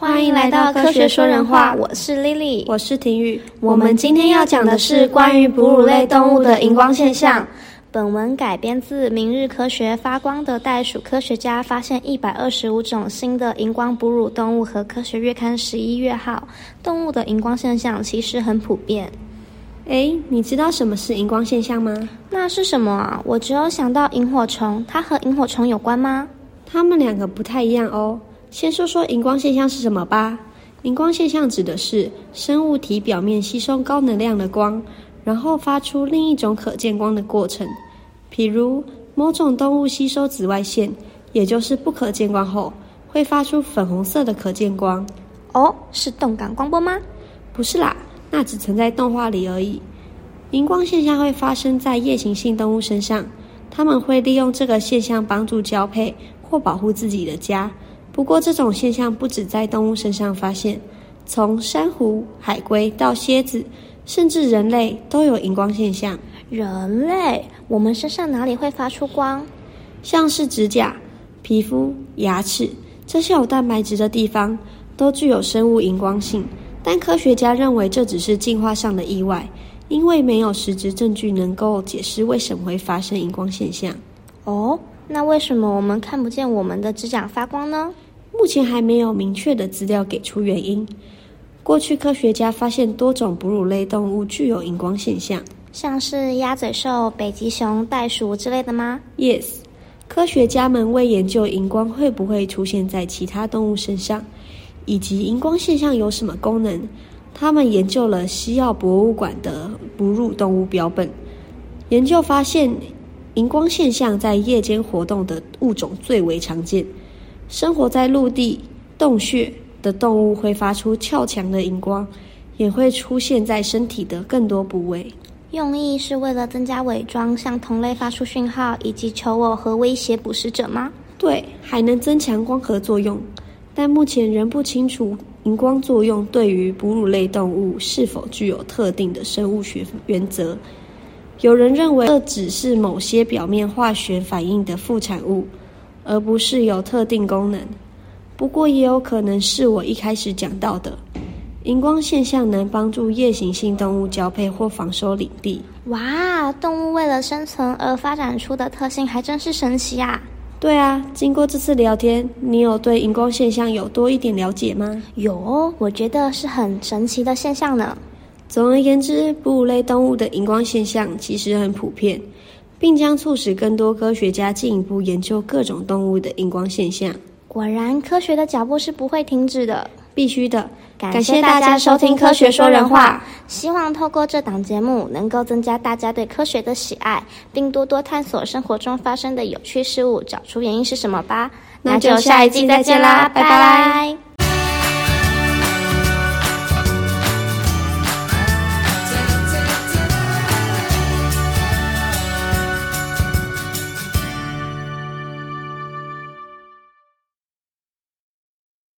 欢迎来到科学说人话，我是 Lily，我是婷宇。我们今天要讲的是关于哺乳类动物的荧光现象。本文改编自《明日科学》，发光的袋鼠科学家发现一百二十五种新的荧光哺乳动物和科学月刊十一月号。动物的荧光现象其实很普遍。哎，你知道什么是荧光现象吗？那是什么啊？我只有想到萤火虫，它和萤火虫有关吗？它们两个不太一样哦。先说说荧光现象是什么吧。荧光现象指的是生物体表面吸收高能量的光。然后发出另一种可见光的过程，譬如某种动物吸收紫外线，也就是不可见光后，会发出粉红色的可见光。哦，是动感光波吗？不是啦，那只存在动画里而已。荧光现象会发生在夜行性动物身上，它们会利用这个现象帮助交配或保护自己的家。不过，这种现象不止在动物身上发现，从珊瑚、海龟到蝎子。甚至人类都有荧光现象。人类，我们身上哪里会发出光？像是指甲、皮肤、牙齿这些有蛋白质的地方，都具有生物荧光性。但科学家认为这只是进化上的意外，因为没有实质证据能够解释为什么会发生荧光现象。哦，那为什么我们看不见我们的指甲发光呢？目前还没有明确的资料给出原因。过去科学家发现多种哺乳类动物具有荧光现象，像是鸭嘴兽、北极熊、袋鼠之类的吗？Yes，科学家们为研究荧光会不会出现在其他动物身上，以及荧光现象有什么功能，他们研究了西药博物馆的哺乳动物标本。研究发现，荧光现象在夜间活动的物种最为常见，生活在陆地、洞穴。的动物会发出俏强的荧光，也会出现在身体的更多部位。用意是为了增加伪装，向同类发出讯号，以及求偶和威胁捕食者吗？对，还能增强光合作用。但目前仍不清楚荧光作用对于哺乳类动物是否具有特定的生物学原则。有人认为这只是某些表面化学反应的副产物，而不是有特定功能。不过也有可能是我一开始讲到的，荧光现象能帮助夜行性动物交配或防守领地。哇，动物为了生存而发展出的特性还真是神奇啊！对啊，经过这次聊天，你有对荧光现象有多一点了解吗？有，我觉得是很神奇的现象呢。总而言之，哺乳类动物的荧光现象其实很普遍，并将促使更多科学家进一步研究各种动物的荧光现象。果然，科学的脚步是不会停止的，必须的。感谢大家收听《科学说人话》，希望透过这档节目，能够增加大家对科学的喜爱，并多多探索生活中发生的有趣事物，找出原因是什么吧。那就下一季再见啦，拜拜。